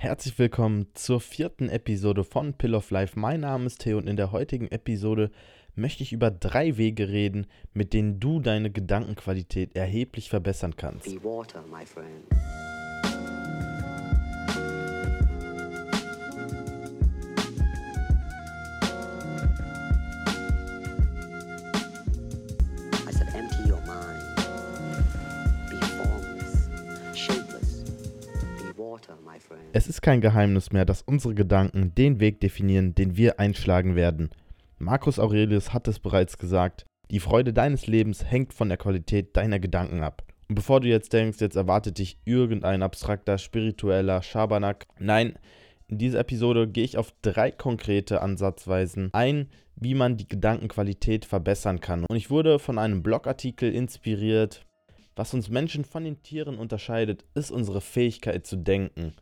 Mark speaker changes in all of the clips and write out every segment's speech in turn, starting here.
Speaker 1: Herzlich willkommen zur vierten Episode von Pill of Life. Mein Name ist Theo und in der heutigen Episode möchte ich über drei Wege reden, mit denen du deine Gedankenqualität erheblich verbessern kannst.
Speaker 2: Be water, my friend.
Speaker 1: Es ist kein Geheimnis mehr, dass unsere Gedanken den Weg definieren, den wir einschlagen werden. Marcus Aurelius hat es bereits gesagt, die Freude deines Lebens hängt von der Qualität deiner Gedanken ab. Und bevor du jetzt denkst, jetzt erwartet dich irgendein abstrakter, spiritueller Schabernack, nein, in dieser Episode gehe ich auf drei konkrete Ansatzweisen ein, wie man die Gedankenqualität verbessern kann. Und ich wurde von einem Blogartikel inspiriert. Was uns Menschen von den Tieren unterscheidet, ist unsere Fähigkeit zu denken.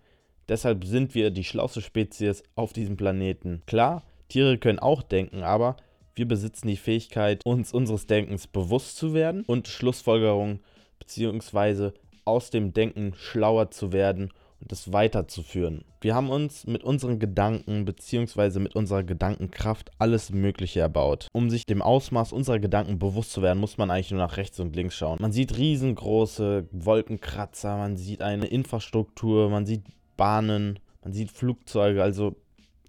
Speaker 1: Deshalb sind wir die schlauste Spezies auf diesem Planeten. Klar, Tiere können auch denken, aber wir besitzen die Fähigkeit, uns unseres Denkens bewusst zu werden und Schlussfolgerungen bzw. aus dem Denken schlauer zu werden es weiterzuführen. Wir haben uns mit unseren Gedanken bzw. mit unserer Gedankenkraft alles Mögliche erbaut. Um sich dem Ausmaß unserer Gedanken bewusst zu werden, muss man eigentlich nur nach rechts und links schauen. Man sieht riesengroße Wolkenkratzer, man sieht eine Infrastruktur, man sieht Bahnen, man sieht Flugzeuge. Also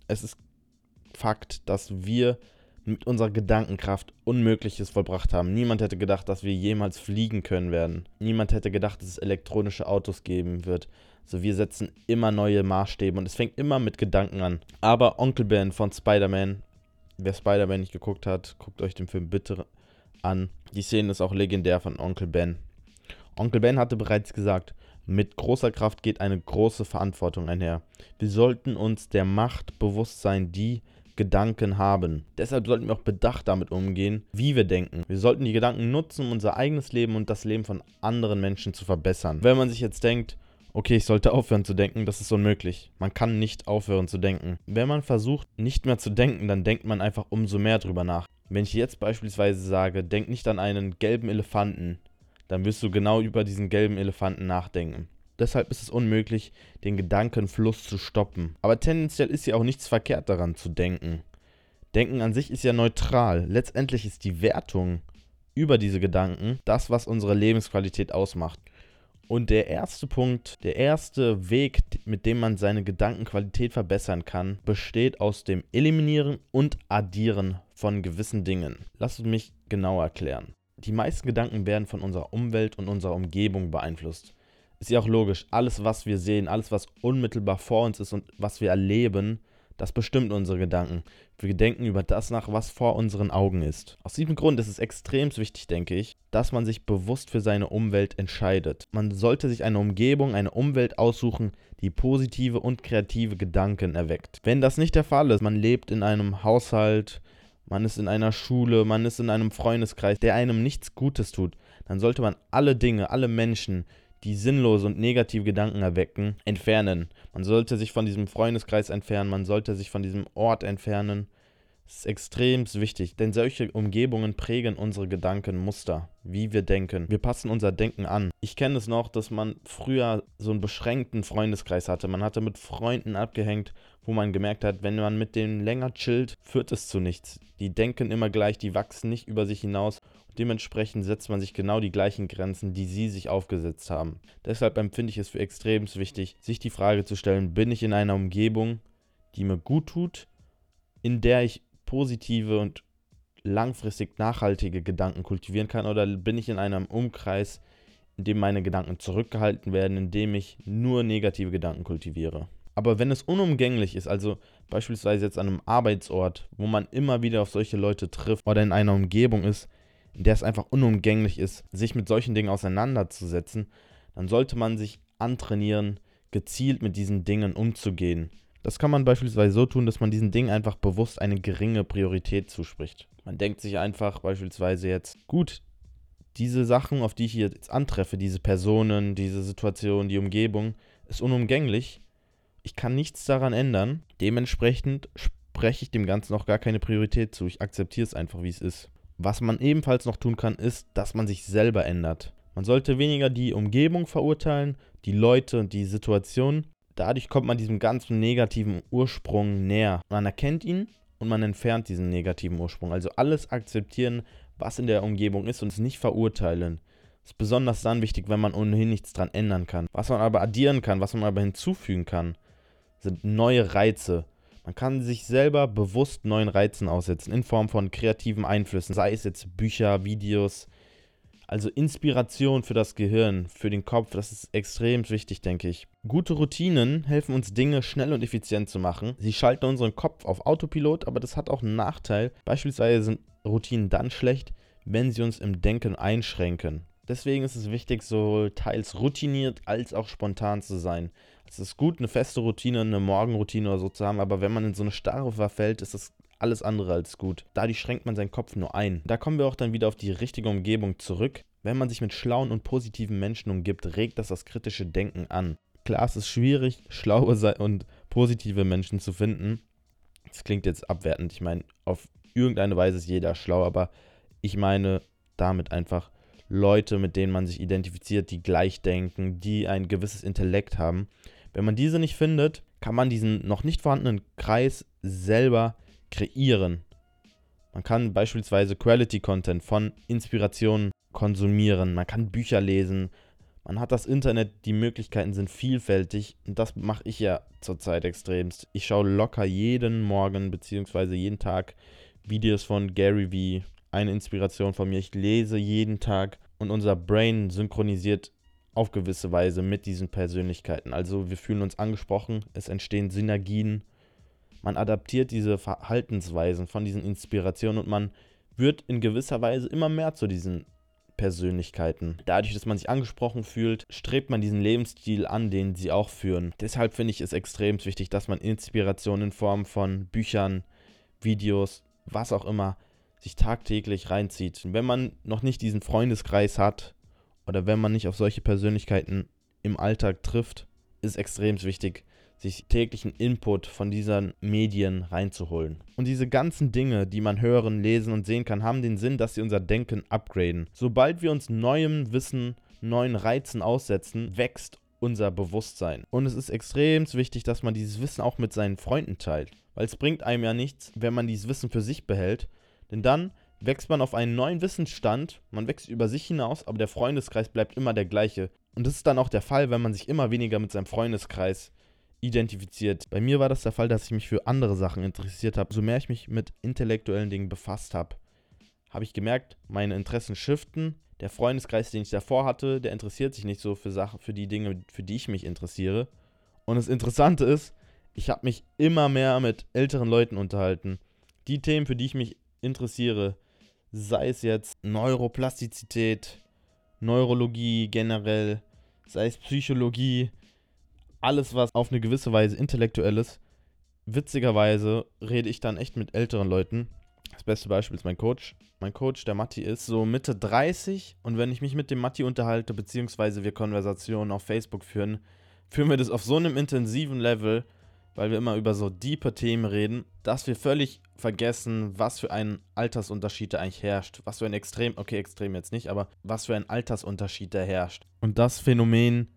Speaker 1: es ist Fakt, dass wir mit unserer Gedankenkraft Unmögliches vollbracht haben. Niemand hätte gedacht, dass wir jemals fliegen können werden. Niemand hätte gedacht, dass es elektronische Autos geben wird. Also wir setzen immer neue Maßstäbe und es fängt immer mit Gedanken an. Aber Onkel Ben von Spider-Man, wer Spider-Man nicht geguckt hat, guckt euch den Film bitte an. Die Szene ist auch legendär von Onkel Ben. Onkel Ben hatte bereits gesagt, mit großer Kraft geht eine große Verantwortung einher. Wir sollten uns der Macht bewusst sein, die Gedanken haben. Deshalb sollten wir auch bedacht damit umgehen, wie wir denken. Wir sollten die Gedanken nutzen, um unser eigenes Leben und das Leben von anderen Menschen zu verbessern. Wenn man sich jetzt denkt, okay, ich sollte aufhören zu denken, das ist unmöglich. Man kann nicht aufhören zu denken. Wenn man versucht, nicht mehr zu denken, dann denkt man einfach umso mehr drüber nach. Wenn ich jetzt beispielsweise sage, denk nicht an einen gelben Elefanten, dann wirst du genau über diesen gelben Elefanten nachdenken. Deshalb ist es unmöglich, den Gedankenfluss zu stoppen. Aber tendenziell ist ja auch nichts verkehrt daran zu denken. Denken an sich ist ja neutral. Letztendlich ist die Wertung über diese Gedanken das, was unsere Lebensqualität ausmacht. Und der erste Punkt, der erste Weg, mit dem man seine Gedankenqualität verbessern kann, besteht aus dem Eliminieren und Addieren von gewissen Dingen. Lass es mich genauer erklären. Die meisten Gedanken werden von unserer Umwelt und unserer Umgebung beeinflusst ist ja auch logisch, alles, was wir sehen, alles, was unmittelbar vor uns ist und was wir erleben, das bestimmt unsere Gedanken. Wir denken über das nach, was vor unseren Augen ist. Aus diesem Grund ist es extrem wichtig, denke ich, dass man sich bewusst für seine Umwelt entscheidet. Man sollte sich eine Umgebung, eine Umwelt aussuchen, die positive und kreative Gedanken erweckt. Wenn das nicht der Fall ist, man lebt in einem Haushalt, man ist in einer Schule, man ist in einem Freundeskreis, der einem nichts Gutes tut, dann sollte man alle Dinge, alle Menschen, die sinnlose und negative Gedanken erwecken, entfernen. Man sollte sich von diesem Freundeskreis entfernen, man sollte sich von diesem Ort entfernen. Das ist extrem wichtig, denn solche Umgebungen prägen unsere Gedankenmuster, wie wir denken. Wir passen unser Denken an. Ich kenne es noch, dass man früher so einen beschränkten Freundeskreis hatte. Man hatte mit Freunden abgehängt, wo man gemerkt hat, wenn man mit denen länger chillt, führt es zu nichts. Die denken immer gleich, die wachsen nicht über sich hinaus Dementsprechend setzt man sich genau die gleichen Grenzen, die sie sich aufgesetzt haben. Deshalb empfinde ich es für extrem wichtig, sich die Frage zu stellen, bin ich in einer Umgebung, die mir gut tut, in der ich positive und langfristig nachhaltige Gedanken kultivieren kann, oder bin ich in einem Umkreis, in dem meine Gedanken zurückgehalten werden, in dem ich nur negative Gedanken kultiviere. Aber wenn es unumgänglich ist, also beispielsweise jetzt an einem Arbeitsort, wo man immer wieder auf solche Leute trifft oder in einer Umgebung ist, in der es einfach unumgänglich ist, sich mit solchen Dingen auseinanderzusetzen, dann sollte man sich antrainieren, gezielt mit diesen Dingen umzugehen. Das kann man beispielsweise so tun, dass man diesen Dingen einfach bewusst eine geringe Priorität zuspricht. Man denkt sich einfach beispielsweise jetzt, gut, diese Sachen, auf die ich jetzt antreffe, diese Personen, diese Situation, die Umgebung, ist unumgänglich. Ich kann nichts daran ändern. Dementsprechend spreche ich dem Ganzen auch gar keine Priorität zu. Ich akzeptiere es einfach, wie es ist. Was man ebenfalls noch tun kann, ist, dass man sich selber ändert. Man sollte weniger die Umgebung verurteilen, die Leute und die Situation. Dadurch kommt man diesem ganzen negativen Ursprung näher. Man erkennt ihn und man entfernt diesen negativen Ursprung. Also alles akzeptieren, was in der Umgebung ist und es nicht verurteilen. Ist besonders dann wichtig, wenn man ohnehin nichts dran ändern kann. Was man aber addieren kann, was man aber hinzufügen kann, sind neue Reize. Man kann sich selber bewusst neuen Reizen aussetzen in Form von kreativen Einflüssen, sei es jetzt Bücher, Videos, also Inspiration für das Gehirn, für den Kopf, das ist extrem wichtig, denke ich. Gute Routinen helfen uns Dinge schnell und effizient zu machen. Sie schalten unseren Kopf auf Autopilot, aber das hat auch einen Nachteil. Beispielsweise sind Routinen dann schlecht, wenn sie uns im Denken einschränken. Deswegen ist es wichtig, sowohl teils routiniert als auch spontan zu sein. Es ist gut, eine feste Routine, eine Morgenroutine oder so zu haben, aber wenn man in so eine Starre verfällt, ist das alles andere als gut. Dadurch schränkt man seinen Kopf nur ein. Da kommen wir auch dann wieder auf die richtige Umgebung zurück. Wenn man sich mit schlauen und positiven Menschen umgibt, regt das das kritische Denken an. Klar, es ist schwierig, schlaue und positive Menschen zu finden. Das klingt jetzt abwertend. Ich meine, auf irgendeine Weise ist jeder schlau, aber ich meine damit einfach Leute, mit denen man sich identifiziert, die gleich denken, die ein gewisses Intellekt haben. Wenn man diese nicht findet, kann man diesen noch nicht vorhandenen Kreis selber kreieren. Man kann beispielsweise Quality Content von Inspirationen konsumieren, man kann Bücher lesen, man hat das Internet, die Möglichkeiten sind vielfältig und das mache ich ja zurzeit extremst. Ich schaue locker jeden Morgen bzw. jeden Tag Videos von Gary Vee, eine Inspiration von mir. Ich lese jeden Tag und unser Brain synchronisiert auf gewisse Weise mit diesen Persönlichkeiten. Also wir fühlen uns angesprochen, es entstehen Synergien man adaptiert diese Verhaltensweisen von diesen Inspirationen und man wird in gewisser Weise immer mehr zu diesen Persönlichkeiten. Dadurch, dass man sich angesprochen fühlt, strebt man diesen Lebensstil an, den sie auch führen. Deshalb finde ich es extrem wichtig, dass man Inspiration in Form von Büchern, Videos, was auch immer, sich tagtäglich reinzieht. wenn man noch nicht diesen Freundeskreis hat oder wenn man nicht auf solche Persönlichkeiten im Alltag trifft, ist extrem wichtig, sich täglichen Input von diesen Medien reinzuholen. Und diese ganzen Dinge, die man hören, lesen und sehen kann, haben den Sinn, dass sie unser Denken upgraden. Sobald wir uns neuem Wissen, neuen Reizen aussetzen, wächst unser Bewusstsein. Und es ist extrem wichtig, dass man dieses Wissen auch mit seinen Freunden teilt. Weil es bringt einem ja nichts, wenn man dieses Wissen für sich behält. Denn dann wächst man auf einen neuen Wissensstand, man wächst über sich hinaus, aber der Freundeskreis bleibt immer der gleiche. Und das ist dann auch der Fall, wenn man sich immer weniger mit seinem Freundeskreis identifiziert. Bei mir war das der Fall, dass ich mich für andere Sachen interessiert habe. So mehr ich mich mit intellektuellen Dingen befasst habe, habe ich gemerkt, meine Interessen shiften. Der Freundeskreis, den ich davor hatte, der interessiert sich nicht so für Sachen, für die Dinge, für die ich mich interessiere. Und das Interessante ist, ich habe mich immer mehr mit älteren Leuten unterhalten. Die Themen, für die ich mich interessiere, sei es jetzt Neuroplastizität, Neurologie generell, sei es Psychologie, alles, was auf eine gewisse Weise intellektuell ist, witzigerweise rede ich dann echt mit älteren Leuten. Das beste Beispiel ist mein Coach. Mein Coach, der Matti, ist so Mitte 30 und wenn ich mich mit dem Matti unterhalte, beziehungsweise wir Konversationen auf Facebook führen, führen wir das auf so einem intensiven Level, weil wir immer über so diepe Themen reden, dass wir völlig vergessen, was für ein Altersunterschied da eigentlich herrscht. Was für ein Extrem, okay, Extrem jetzt nicht, aber was für ein Altersunterschied da herrscht. Und das Phänomen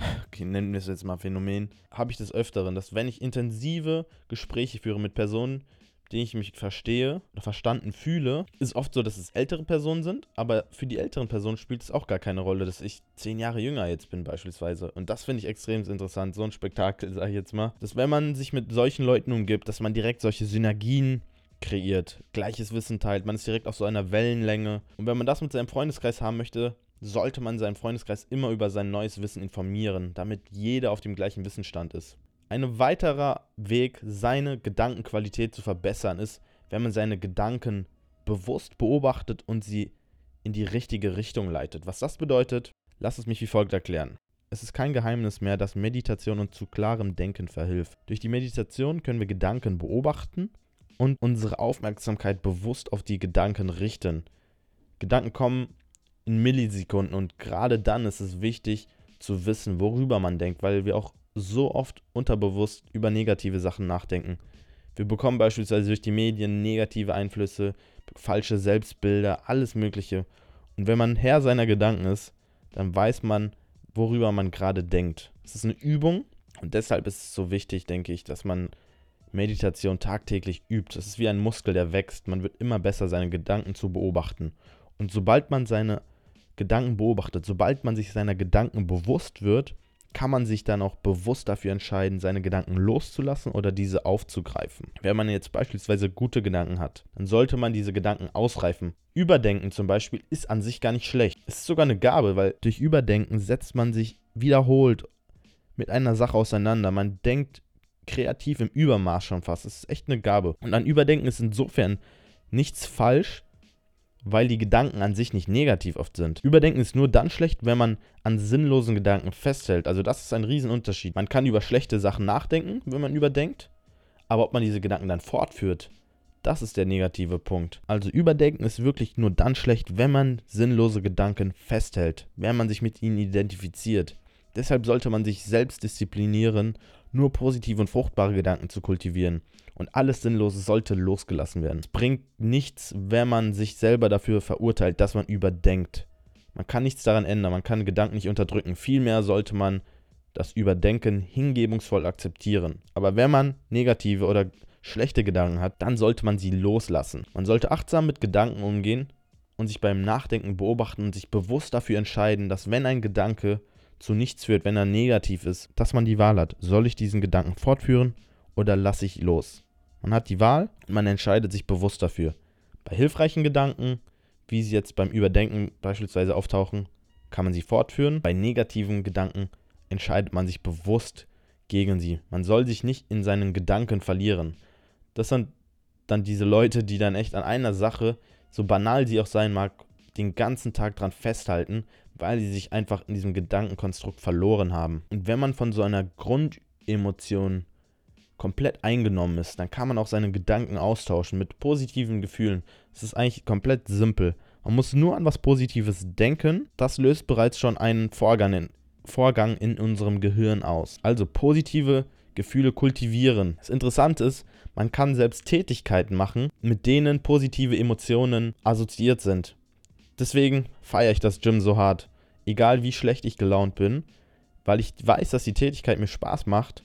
Speaker 1: okay, nennen wir es jetzt mal Phänomen, habe ich des Öfteren, dass wenn ich intensive Gespräche führe mit Personen, denen ich mich verstehe oder verstanden fühle, ist oft so, dass es ältere Personen sind, aber für die älteren Personen spielt es auch gar keine Rolle, dass ich zehn Jahre jünger jetzt bin beispielsweise. Und das finde ich extrem interessant, so ein Spektakel, sage ich jetzt mal. Dass wenn man sich mit solchen Leuten umgibt, dass man direkt solche Synergien kreiert, gleiches Wissen teilt, man ist direkt auf so einer Wellenlänge. Und wenn man das mit seinem Freundeskreis haben möchte, sollte man seinen Freundeskreis immer über sein neues Wissen informieren, damit jeder auf dem gleichen Wissensstand ist. Ein weiterer Weg, seine Gedankenqualität zu verbessern, ist, wenn man seine Gedanken bewusst beobachtet und sie in die richtige Richtung leitet. Was das bedeutet, lass es mich wie folgt erklären. Es ist kein Geheimnis mehr, dass Meditation uns zu klarem Denken verhilft. Durch die Meditation können wir Gedanken beobachten und unsere Aufmerksamkeit bewusst auf die Gedanken richten. Gedanken kommen in Millisekunden. Und gerade dann ist es wichtig zu wissen, worüber man denkt, weil wir auch so oft unterbewusst über negative Sachen nachdenken. Wir bekommen beispielsweise durch die Medien negative Einflüsse, falsche Selbstbilder, alles Mögliche. Und wenn man Herr seiner Gedanken ist, dann weiß man, worüber man gerade denkt. Es ist eine Übung Und deshalb ist es so wichtig, denke ich, dass man Meditation tagtäglich übt. Es ist wie ein Muskel, der wächst. Man wird immer besser, seine Gedanken zu beobachten. Und sobald man seine Gedanken beobachtet, sobald man sich seiner Gedanken bewusst wird, kann man sich dann auch bewusst dafür entscheiden, seine Gedanken loszulassen oder diese aufzugreifen. Wenn man jetzt beispielsweise gute Gedanken hat, dann sollte man diese Gedanken ausreifen. Überdenken zum Beispiel ist an sich gar nicht schlecht. Es ist sogar eine Gabe, weil durch Überdenken setzt man sich wiederholt mit einer Sache auseinander. Man denkt kreativ im Übermaß schon fast. Es ist echt eine Gabe. Und an Überdenken ist insofern nichts falsch, weil die Gedanken an sich nicht negativ oft sind. Überdenken ist nur dann schlecht, wenn man an sinnlosen Gedanken festhält. Also das ist ein Riesenunterschied. Man kann über schlechte Sachen nachdenken, wenn man überdenkt, aber ob man diese Gedanken dann fortführt, das ist der negative Punkt. Also Überdenken ist wirklich nur dann schlecht, wenn man sinnlose Gedanken festhält, wenn man sich mit ihnen identifiziert. Deshalb sollte man sich selbst disziplinieren, nur positive und fruchtbare Gedanken zu kultivieren und alles Sinnlose sollte losgelassen werden. Es bringt nichts, wenn man sich selber dafür verurteilt, dass man überdenkt. Man kann nichts daran ändern, man kann Gedanken nicht unterdrücken. Vielmehr sollte man das Überdenken hingebungsvoll akzeptieren. Aber wenn man negative oder schlechte Gedanken hat, dann sollte man sie loslassen. Man sollte achtsam mit Gedanken umgehen und sich beim Nachdenken beobachten und sich bewusst dafür entscheiden, dass wenn ein Gedanke zu nichts führt, wenn er negativ ist, dass man die Wahl hat. Soll ich diesen Gedanken fortführen oder lasse ich los? Man hat die Wahl und man entscheidet sich bewusst dafür. Bei hilfreichen Gedanken, wie sie jetzt beim Überdenken beispielsweise auftauchen, kann man sie fortführen. Bei negativen Gedanken entscheidet man sich bewusst gegen sie. Man soll sich nicht in seinen Gedanken verlieren. Das sind dann diese Leute, die dann echt an einer Sache, so banal sie auch sein mag, den ganzen Tag dran festhalten, weil sie sich einfach in diesem Gedankenkonstrukt verloren haben. Und wenn man von so einer Grundemotion komplett eingenommen ist, dann kann man auch seine Gedanken austauschen mit positiven Gefühlen. Es ist eigentlich komplett simpel. Man muss nur an was Positives denken. Das löst bereits schon einen Vorgang in, Vorgang in unserem Gehirn aus. Also positive Gefühle kultivieren. Das Interessante ist, man kann selbst Tätigkeiten machen, mit denen positive Emotionen assoziiert sind. Deswegen feiere ich das Gym so hart. Egal wie schlecht ich gelaunt bin, weil ich weiß, dass die Tätigkeit mir Spaß macht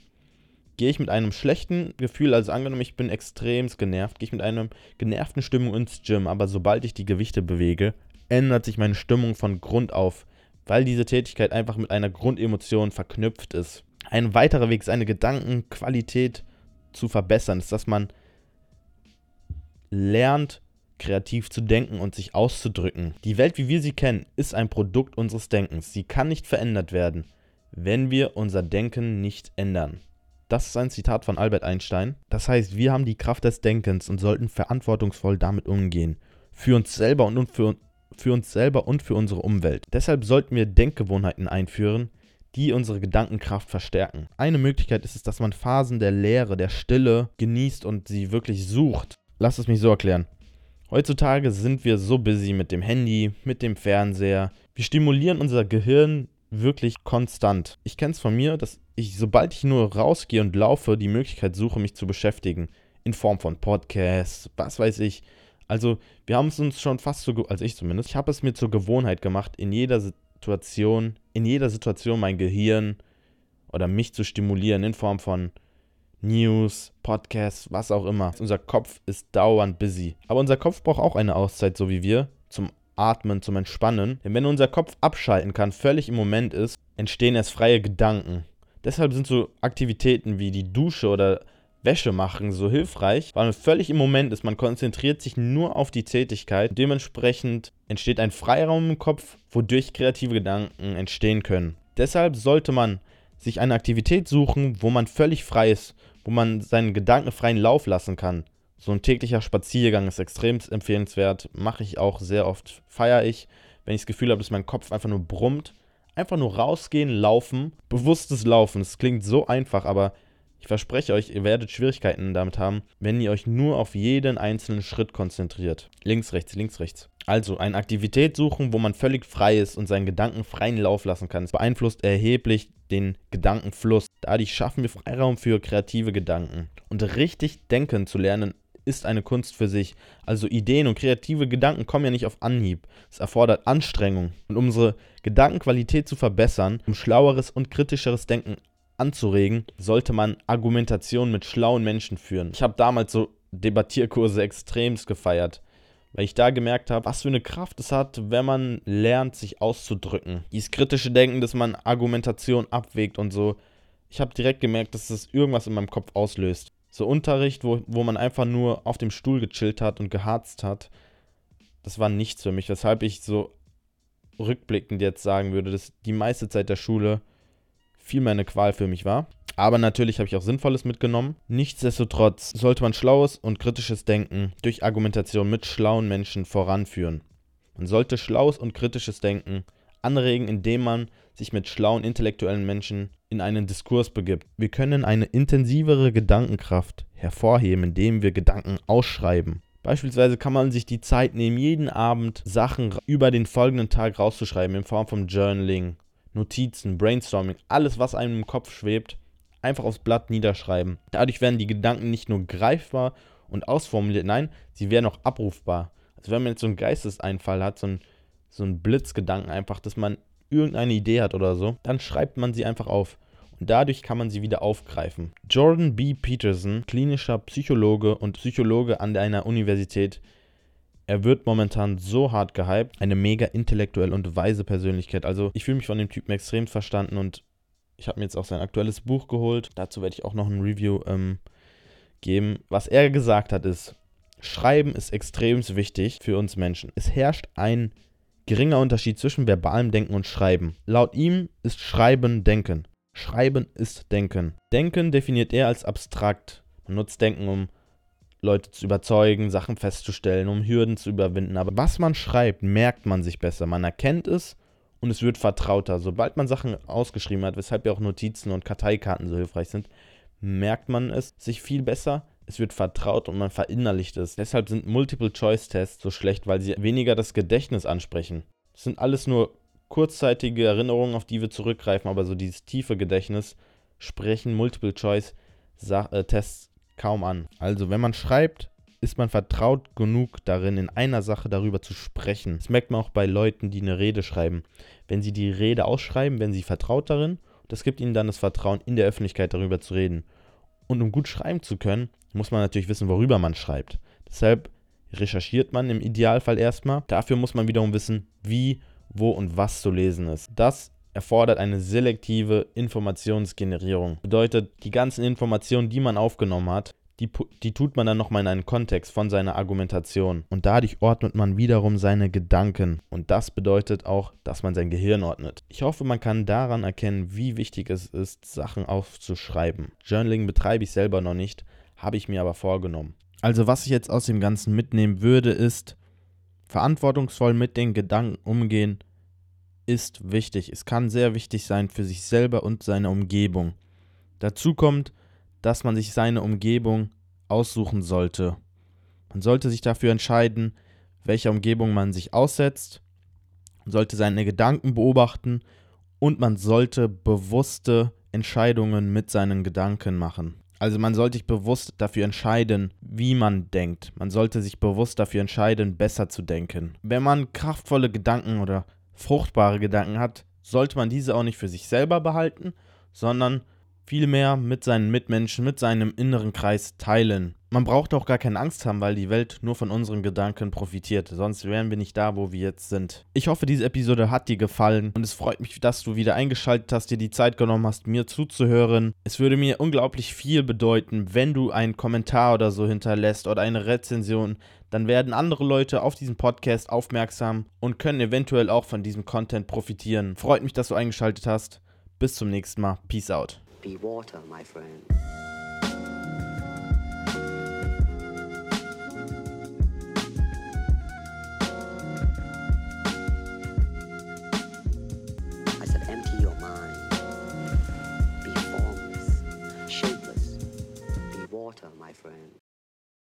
Speaker 1: gehe ich mit einem schlechten Gefühl, also angenommen, ich bin extremst genervt, gehe ich mit einer genervten Stimmung ins Gym, aber sobald ich die Gewichte bewege, ändert sich meine Stimmung von Grund auf, weil diese Tätigkeit einfach mit einer Grundemotion verknüpft ist. Ein weiterer Weg, seine Gedankenqualität zu verbessern, ist, dass man lernt, kreativ zu denken und sich auszudrücken. Die Welt, wie wir sie kennen, ist ein Produkt unseres Denkens. Sie kann nicht verändert werden, wenn wir unser Denken nicht ändern. Das ist ein Zitat von Albert Einstein. Das heißt, wir haben die Kraft des Denkens und sollten verantwortungsvoll damit umgehen. Für uns selber und für, für uns selber und für unsere Umwelt. Deshalb sollten wir Denkgewohnheiten einführen, die unsere Gedankenkraft verstärken. Eine Möglichkeit ist es, dass man Phasen der Leere, der Stille genießt und sie wirklich sucht. Lass es mich so erklären. Heutzutage sind wir so busy mit dem Handy, mit dem Fernseher. Wir stimulieren unser Gehirn wirklich konstant. Ich kenne es von mir, dass ich, sobald ich nur rausgehe und laufe, die Möglichkeit suche, mich zu beschäftigen. In Form von Podcasts, was weiß ich. Also, wir haben es uns schon fast so, also ich zumindest, ich habe es mir zur Gewohnheit gemacht, in jeder Situation, in jeder Situation mein Gehirn oder mich zu stimulieren in Form von News, Podcasts, was auch immer. Unser Kopf ist dauernd busy. Aber unser Kopf braucht auch eine Auszeit, so wie wir, zum Atmen, zum Entspannen. Denn wenn unser Kopf abschalten kann, völlig im Moment ist, entstehen erst freie Gedanken. Deshalb sind so Aktivitäten wie die Dusche oder Wäsche machen so hilfreich, weil man völlig im Moment ist. Man konzentriert sich nur auf die Tätigkeit. Dementsprechend entsteht ein Freiraum im Kopf, wodurch kreative Gedanken entstehen können. Deshalb sollte man sich eine Aktivität suchen, wo man völlig frei ist, wo man seinen Gedanken freien Lauf lassen kann. So ein täglicher Spaziergang ist extrem empfehlenswert, mache ich auch sehr oft, feiere ich, wenn ich das Gefühl habe, dass mein Kopf einfach nur brummt. Einfach nur rausgehen, laufen, bewusstes Laufen. Es klingt so einfach, aber ich verspreche euch, ihr werdet Schwierigkeiten damit haben, wenn ihr euch nur auf jeden einzelnen Schritt konzentriert. Links, rechts, links, rechts. Also eine Aktivität suchen, wo man völlig frei ist und seinen Gedanken freien Lauf lassen kann. Es beeinflusst erheblich den Gedankenfluss. Dadurch schaffen wir Freiraum für kreative Gedanken. Und richtig denken zu lernen ist eine Kunst für sich. Also Ideen und kreative Gedanken kommen ja nicht auf Anhieb. Es erfordert Anstrengung. Und um unsere Gedankenqualität zu verbessern, um schlaueres und kritischeres Denken anzuregen, sollte man Argumentation mit schlauen Menschen führen. Ich habe damals so Debattierkurse extremst gefeiert, weil ich da gemerkt habe, was für eine Kraft es hat, wenn man lernt, sich auszudrücken. Dieses kritische Denken, dass man Argumentation abwägt und so. Ich habe direkt gemerkt, dass das irgendwas in meinem Kopf auslöst. So Unterricht, wo, wo man einfach nur auf dem Stuhl gechillt hat und geharzt hat, das war nichts für mich, weshalb ich so rückblickend jetzt sagen würde, dass die meiste Zeit der Schule viel mehr eine Qual für mich war. Aber natürlich habe ich auch Sinnvolles mitgenommen. Nichtsdestotrotz sollte man schlaues und kritisches Denken durch Argumentation mit schlauen Menschen voranführen. Man sollte schlaues und kritisches Denken anregen, indem man sich mit schlauen intellektuellen Menschen in einen Diskurs begibt. Wir können eine intensivere Gedankenkraft hervorheben, indem wir Gedanken ausschreiben. Beispielsweise kann man sich die Zeit nehmen, jeden Abend Sachen über den folgenden Tag rauszuschreiben in Form von Journaling Notizen, Brainstorming, alles, was einem im Kopf schwebt, einfach aufs Blatt niederschreiben. Dadurch werden die Gedanken nicht nur greifbar und ausformuliert, nein, sie werden auch abrufbar. Also wenn man jetzt so einen Geisteseinfall hat, so ein, so ein Blitzgedanken einfach, dass man irgendeine Idee hat oder so, dann schreibt man sie einfach auf. Und dadurch kann man sie wieder aufgreifen. Jordan B. Peterson, klinischer Psychologe und Psychologe an einer Universität er wird momentan so hart gehypt. Eine mega intellektuell und weise Persönlichkeit. Also ich fühle mich von dem Typen extrem verstanden und ich habe mir jetzt auch sein aktuelles Buch geholt. Dazu werde ich auch noch ein Review ähm, geben. Was er gesagt hat ist, Schreiben ist extrem wichtig für uns Menschen. Es herrscht ein geringer Unterschied zwischen verbalem Denken und Schreiben. Laut ihm ist Schreiben Denken. Schreiben ist Denken. Denken definiert er als abstrakt. Man nutzt Denken, um Leute zu überzeugen, Sachen festzustellen, um Hürden zu überwinden. Aber was man schreibt, merkt man sich besser. Man erkennt es und es wird vertrauter. Sobald man Sachen ausgeschrieben hat, weshalb ja auch Notizen und Karteikarten so hilfreich sind, merkt man es sich viel besser. Es wird vertraut und man verinnerlicht es. Deshalb sind Multiple-Choice-Tests so schlecht, weil sie weniger das Gedächtnis ansprechen. Das sind alles nur kurzzeitige Erinnerungen, auf die wir zurückgreifen, aber so dieses tiefe Gedächtnis sprechen Multiple-Choice-Tests kaum an. Also, wenn man schreibt, ist man vertraut genug darin, in einer Sache darüber zu sprechen. Das merkt man auch bei Leuten, die eine Rede schreiben. Wenn sie die Rede ausschreiben, werden sie vertraut darin. Das gibt ihnen dann das Vertrauen, in der Öffentlichkeit darüber zu reden. Und um gut schreiben zu können, muss man natürlich wissen, worüber man schreibt. Deshalb recherchiert man im Idealfall erstmal. Dafür muss man wiederum wissen, wie, wo und was zu lesen ist. Das erfordert eine selektive Informationsgenerierung. Bedeutet, die ganzen Informationen, die man aufgenommen hat, die, die tut man dann nochmal in einen Kontext von seiner Argumentation. Und dadurch ordnet man wiederum seine Gedanken. Und das bedeutet auch, dass man sein Gehirn ordnet. Ich hoffe, man kann daran erkennen, wie wichtig es ist, Sachen aufzuschreiben. Journaling betreibe ich selber noch nicht, habe ich mir aber vorgenommen. Also was ich jetzt aus dem Ganzen mitnehmen würde, ist verantwortungsvoll mit den Gedanken umgehen, ist wichtig. Es kann sehr wichtig sein für sich selber und seine Umgebung. Dazu kommt, dass man sich seine Umgebung aussuchen sollte. Man sollte sich dafür entscheiden, welcher Umgebung man sich aussetzt, man sollte seine Gedanken beobachten und man sollte bewusste Entscheidungen mit seinen Gedanken machen. Also man sollte sich bewusst dafür entscheiden, wie man denkt. Man sollte sich bewusst dafür entscheiden, besser zu denken. Wenn man kraftvolle Gedanken oder fruchtbare Gedanken hat, sollte man diese auch nicht für sich selber behalten, sondern vielmehr mit seinen Mitmenschen, mit seinem inneren Kreis teilen. Man braucht auch gar keine Angst haben, weil die Welt nur von unseren Gedanken profitiert. Sonst wären wir nicht da, wo wir jetzt sind. Ich hoffe, diese Episode hat dir gefallen und es freut mich, dass du wieder eingeschaltet hast, dir die Zeit genommen hast, mir zuzuhören. Es würde mir unglaublich viel bedeuten, wenn du einen Kommentar oder so hinterlässt oder eine Rezension. Dann werden andere Leute auf diesen Podcast aufmerksam und können eventuell auch von diesem Content profitieren. Freut mich, dass du eingeschaltet hast. Bis zum nächsten Mal. Peace out.
Speaker 2: Be water, my friend. water, my friend.